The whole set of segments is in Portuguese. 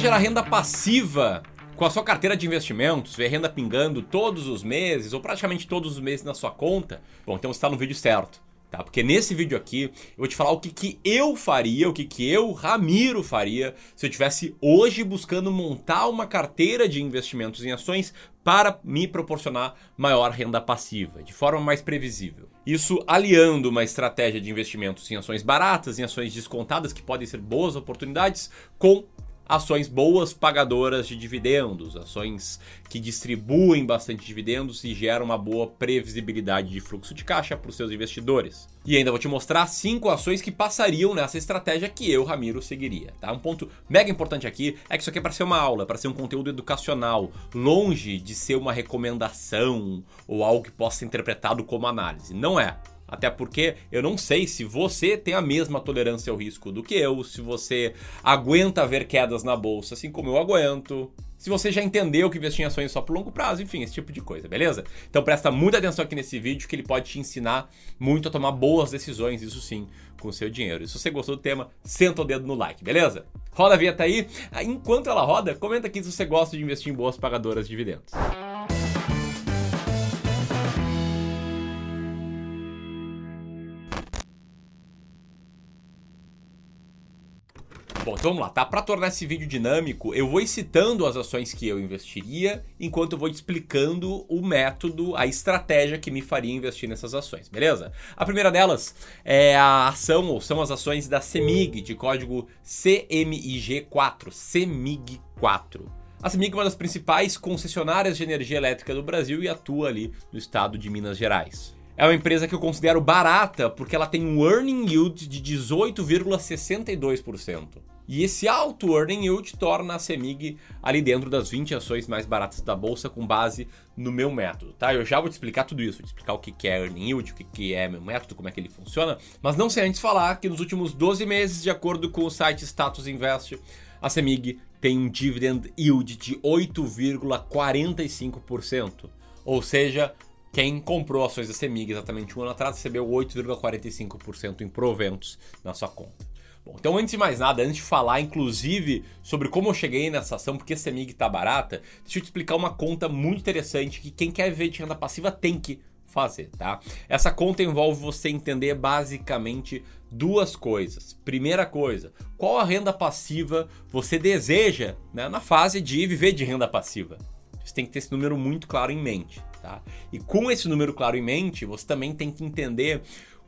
gerar renda passiva com a sua carteira de investimentos, ver renda pingando todos os meses ou praticamente todos os meses na sua conta? Bom, então está no vídeo certo. Tá? Porque nesse vídeo aqui eu vou te falar o que, que eu faria, o que, que eu, Ramiro, faria se eu tivesse hoje buscando montar uma carteira de investimentos em ações para me proporcionar maior renda passiva, de forma mais previsível. Isso aliando uma estratégia de investimentos em ações baratas, em ações descontadas, que podem ser boas oportunidades, com ações boas pagadoras de dividendos, ações que distribuem bastante dividendos e geram uma boa previsibilidade de fluxo de caixa para os seus investidores. E ainda vou te mostrar cinco ações que passariam nessa estratégia que eu, Ramiro, seguiria. Tá? Um ponto mega importante aqui é que isso aqui é para ser uma aula, para ser um conteúdo educacional, longe de ser uma recomendação ou algo que possa ser interpretado como análise. Não é. Até porque eu não sei se você tem a mesma tolerância ao risco do que eu, se você aguenta ver quedas na bolsa assim como eu aguento, se você já entendeu que investir em ações só por longo prazo, enfim, esse tipo de coisa, beleza? Então presta muita atenção aqui nesse vídeo que ele pode te ensinar muito a tomar boas decisões, isso sim, com o seu dinheiro. E se você gostou do tema, senta o dedo no like, beleza? Roda a vinheta aí. Enquanto ela roda, comenta aqui se você gosta de investir em boas pagadoras de dividendos. Bom, então vamos lá, tá? Para tornar esse vídeo dinâmico, eu vou citando as ações que eu investiria, enquanto eu vou explicando o método, a estratégia que me faria investir nessas ações, beleza? A primeira delas é a ação, ou são as ações da CEMIG, de código CMIG4, CEMIG4. A CEMIG é uma das principais concessionárias de energia elétrica do Brasil e atua ali no estado de Minas Gerais. É uma empresa que eu considero barata porque ela tem um earning yield de 18,62%. E esse alto earning yield torna a CEMIG ali dentro das 20 ações mais baratas da bolsa com base no meu método, tá? Eu já vou te explicar tudo isso, vou te explicar o que é earning yield, o que é meu método, como é que ele funciona, mas não sem antes falar que nos últimos 12 meses, de acordo com o site Status Invest, a CEMIG tem um dividend yield de 8,45%. Ou seja, quem comprou ações da CEMIG exatamente um ano atrás recebeu 8,45% em proventos na sua conta. Bom, então antes de mais nada, antes de falar inclusive sobre como eu cheguei nessa ação, porque a CEMIG tá barata, deixa eu te explicar uma conta muito interessante que quem quer viver de renda passiva tem que fazer, tá? Essa conta envolve você entender basicamente duas coisas. Primeira coisa, qual a renda passiva você deseja né, na fase de viver de renda passiva? Você tem que ter esse número muito claro em mente, tá? E com esse número claro em mente, você também tem que entender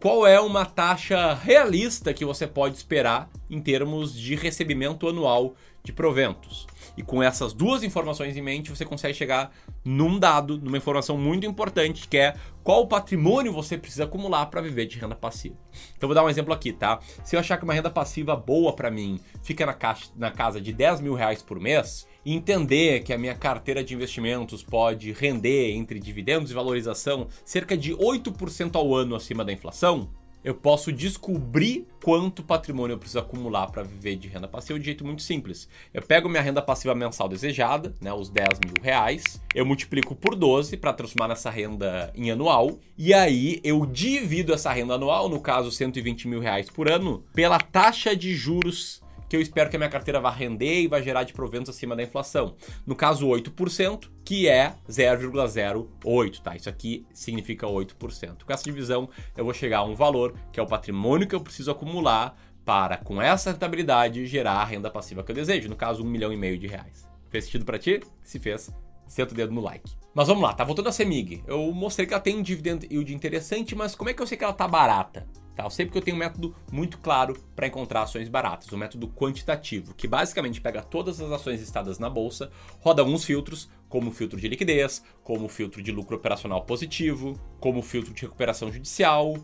qual é uma taxa realista que você pode esperar em termos de recebimento anual de proventos. E com essas duas informações em mente, você consegue chegar num dado, numa informação muito importante, que é qual patrimônio você precisa acumular para viver de renda passiva. Então vou dar um exemplo aqui, tá? Se eu achar que uma renda passiva boa para mim fica na, caixa, na casa de 10 mil reais por mês, entender que a minha carteira de investimentos pode render entre dividendos e valorização cerca de 8% ao ano acima da inflação, eu posso descobrir quanto patrimônio eu preciso acumular para viver de renda passiva de jeito muito simples. Eu pego minha renda passiva mensal desejada, né, os 10 mil reais, eu multiplico por 12 para transformar nessa renda em anual, e aí eu divido essa renda anual, no caso 120 mil reais por ano, pela taxa de juros que eu espero que a minha carteira vá render e vai gerar de proventos acima da inflação. No caso, 8%, que é 0,08, tá? Isso aqui significa 8%. Com essa divisão, eu vou chegar a um valor que é o patrimônio que eu preciso acumular para, com essa rentabilidade, gerar a renda passiva que eu desejo. No caso, um milhão e meio de reais. Fez sentido para ti? Se fez, senta o dedo no like. Mas vamos lá, tá voltando a Semig. Eu mostrei que ela tem um dividend yield interessante, mas como é que eu sei que ela tá barata? Tá? Eu sei porque eu tenho um método muito claro para encontrar ações baratas, um método quantitativo, que basicamente pega todas as ações listadas na bolsa, roda alguns filtros, como o filtro de liquidez, como o filtro de lucro operacional positivo, como o filtro de recuperação judicial,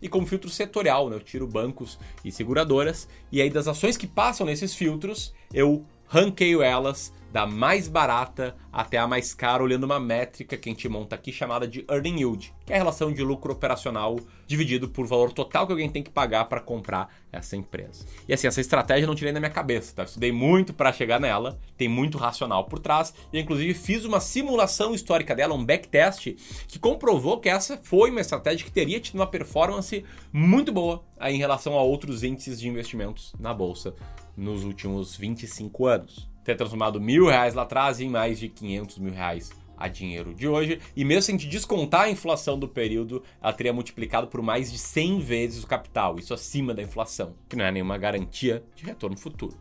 e como filtro setorial, né? Eu tiro bancos e seguradoras, e aí das ações que passam nesses filtros, eu ranqueio elas da mais barata até a mais cara, olhando uma métrica que a gente monta aqui chamada de earning yield, que é a relação de lucro operacional dividido por valor total que alguém tem que pagar para comprar essa empresa. E assim, essa estratégia não tirei da minha cabeça, tá? Eu estudei muito para chegar nela, tem muito racional por trás, e inclusive fiz uma simulação histórica dela, um backtest, que comprovou que essa foi uma estratégia que teria tido uma performance muito boa aí em relação a outros índices de investimentos na bolsa nos últimos 25 anos. ter transformado mil reais lá atrás em mais de 500 mil reais a dinheiro de hoje. E mesmo se a gente descontar a inflação do período, ela teria multiplicado por mais de 100 vezes o capital, isso acima da inflação, que não é nenhuma garantia de retorno futuro.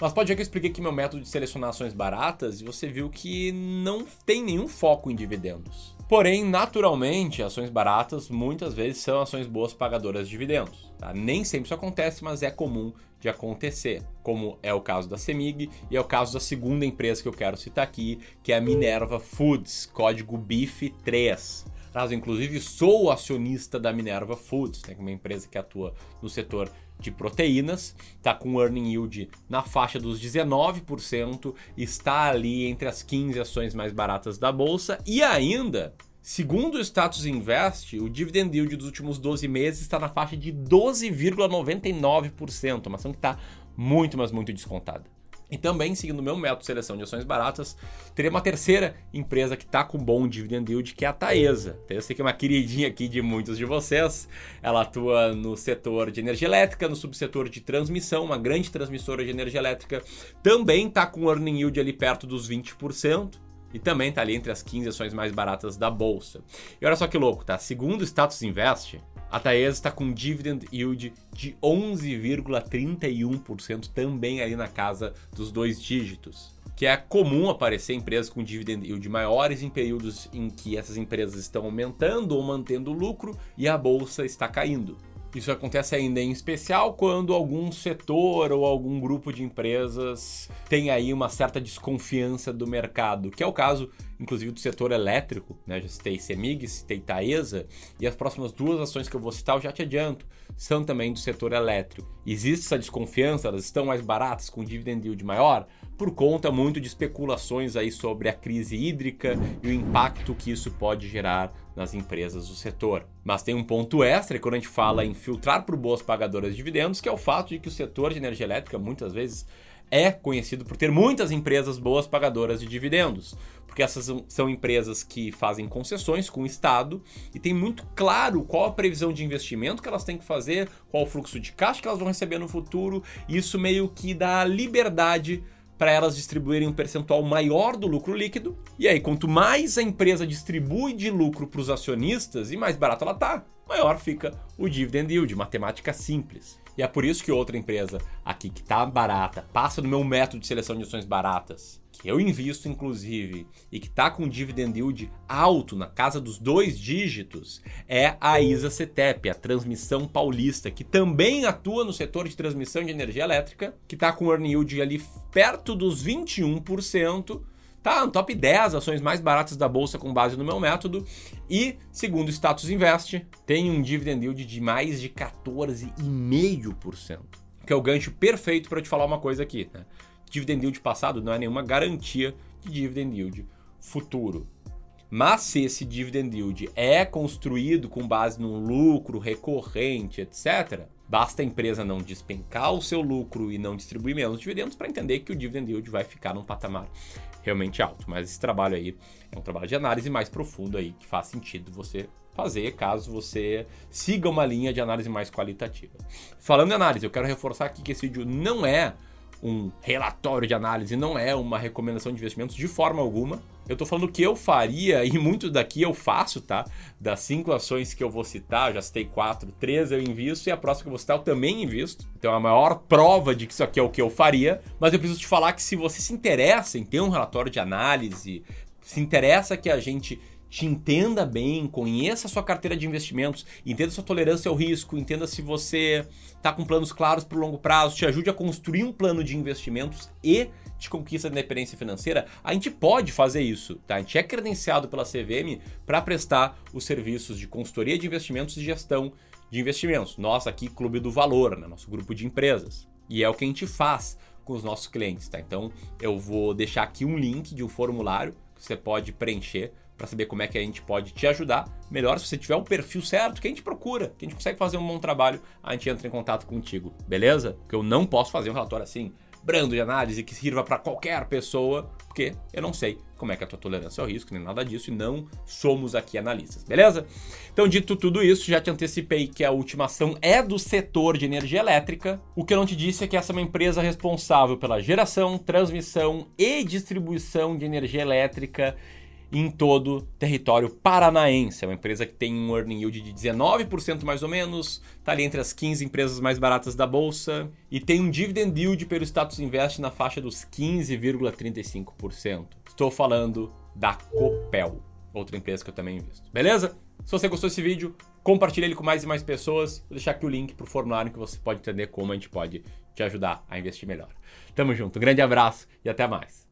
Mas pode ver que eu expliquei aqui meu método de selecionar ações baratas e você viu que não tem nenhum foco em dividendos. Porém, naturalmente, ações baratas muitas vezes são ações boas pagadoras de dividendos. Tá? Nem sempre isso acontece, mas é comum de acontecer, como é o caso da Semig e é o caso da segunda empresa que eu quero citar aqui, que é a Minerva Foods, código BIF3. Caso, inclusive, sou acionista da Minerva Foods, né, é uma empresa que atua no setor de proteínas, está com earning yield na faixa dos 19%, está ali entre as 15 ações mais baratas da bolsa e ainda, segundo o Status Invest, o dividend yield dos últimos 12 meses está na faixa de 12,99%, uma ação que está muito, mas muito descontada. E também, seguindo o meu método de seleção de ações baratas, teria uma terceira empresa que está com bom dividend yield, que é a Taesa. Eu sei que é uma queridinha aqui de muitos de vocês. Ela atua no setor de energia elétrica, no subsetor de transmissão, uma grande transmissora de energia elétrica. Também está com earning yield ali perto dos 20% e também está ali entre as 15 ações mais baratas da bolsa. E olha só que louco, tá? Segundo o Status Invest, a Taesa está com dividend yield de 11,31%, também ali na casa dos dois dígitos. Que é comum aparecer empresas com dividend yield maiores em períodos em que essas empresas estão aumentando ou mantendo lucro e a bolsa está caindo. Isso acontece ainda em especial quando algum setor ou algum grupo de empresas tem aí uma certa desconfiança do mercado, que é o caso, inclusive, do setor elétrico. Né? Já citei Semig, citei Taesa, e as próximas duas ações que eu vou citar, eu já te adianto, são também do setor elétrico. Existe essa desconfiança, elas estão mais baratas, com dividend yield maior, por conta muito de especulações aí sobre a crise hídrica e o impacto que isso pode gerar nas empresas do setor. Mas tem um ponto extra quando a gente fala em filtrar por boas pagadoras de dividendos, que é o fato de que o setor de energia elétrica muitas vezes é conhecido por ter muitas empresas boas pagadoras de dividendos, porque essas são empresas que fazem concessões com o Estado e tem muito claro qual a previsão de investimento que elas têm que fazer, qual o fluxo de caixa que elas vão receber no futuro, e isso meio que dá liberdade para elas distribuírem um percentual maior do lucro líquido. E aí, quanto mais a empresa distribui de lucro para os acionistas e mais barato ela tá, maior fica o dividend yield, matemática simples. E é por isso que outra empresa aqui que está barata, passa do meu método de seleção de ações baratas, que eu invisto inclusive e que está com dividend yield alto na casa dos dois dígitos, é a ISA CETEP, a Transmissão Paulista, que também atua no setor de transmissão de energia elétrica, que está com earning yield ali perto dos 21%, Tá no top 10 ações mais baratas da bolsa com base no meu método. E, segundo o Status Invest, tem um dividend yield de mais de 14,5%. Que é o gancho perfeito para te falar uma coisa aqui. Né? Dividend yield passado não é nenhuma garantia de dividend yield futuro. Mas se esse dividend yield é construído com base num lucro recorrente, etc., basta a empresa não despencar o seu lucro e não distribuir menos dividendos para entender que o dividend yield vai ficar num patamar realmente alto. Mas esse trabalho aí é um trabalho de análise mais profundo aí que faz sentido você fazer caso você siga uma linha de análise mais qualitativa. Falando em análise, eu quero reforçar aqui que esse vídeo não é um relatório de análise, não é uma recomendação de investimentos de forma alguma. Eu estou falando o que eu faria e muito daqui eu faço, tá? Das cinco ações que eu vou citar, já citei quatro, três eu invisto e a próxima que eu vou citar eu também invisto. Então é a maior prova de que isso aqui é o que eu faria. Mas eu preciso te falar que se você se interessa em ter um relatório de análise, se interessa que a gente te entenda bem, conheça a sua carteira de investimentos, entenda sua tolerância ao risco, entenda se você está com planos claros para o longo prazo, te ajude a construir um plano de investimentos e de conquista da independência financeira, a gente pode fazer isso, tá? A gente é credenciado pela CVM para prestar os serviços de consultoria de investimentos e gestão de investimentos. Nós aqui, Clube do Valor, né? nosso grupo de empresas. E é o que a gente faz com os nossos clientes, tá? Então, eu vou deixar aqui um link de um formulário que você pode preencher para saber como é que a gente pode te ajudar. Melhor se você tiver um perfil certo que a gente procura, que a gente consegue fazer um bom trabalho, a gente entra em contato contigo, beleza? Porque eu não posso fazer um relatório assim brando de análise que sirva para qualquer pessoa, porque eu não sei como é que é a tua tolerância ao risco, nem nada disso, e não somos aqui analistas, beleza? Então, dito tudo isso, já te antecipei que a última ação é do setor de energia elétrica. O que eu não te disse é que essa é uma empresa responsável pela geração, transmissão e distribuição de energia elétrica em todo o território paranaense. É uma empresa que tem um earning yield de 19% mais ou menos, está ali entre as 15 empresas mais baratas da bolsa e tem um dividend yield pelo status invest na faixa dos 15,35%. Estou falando da Copel, outra empresa que eu também invisto. Beleza? Se você gostou desse vídeo, compartilhe ele com mais e mais pessoas. Vou deixar aqui o link para o formulário que você pode entender como a gente pode te ajudar a investir melhor. Tamo junto, um grande abraço e até mais.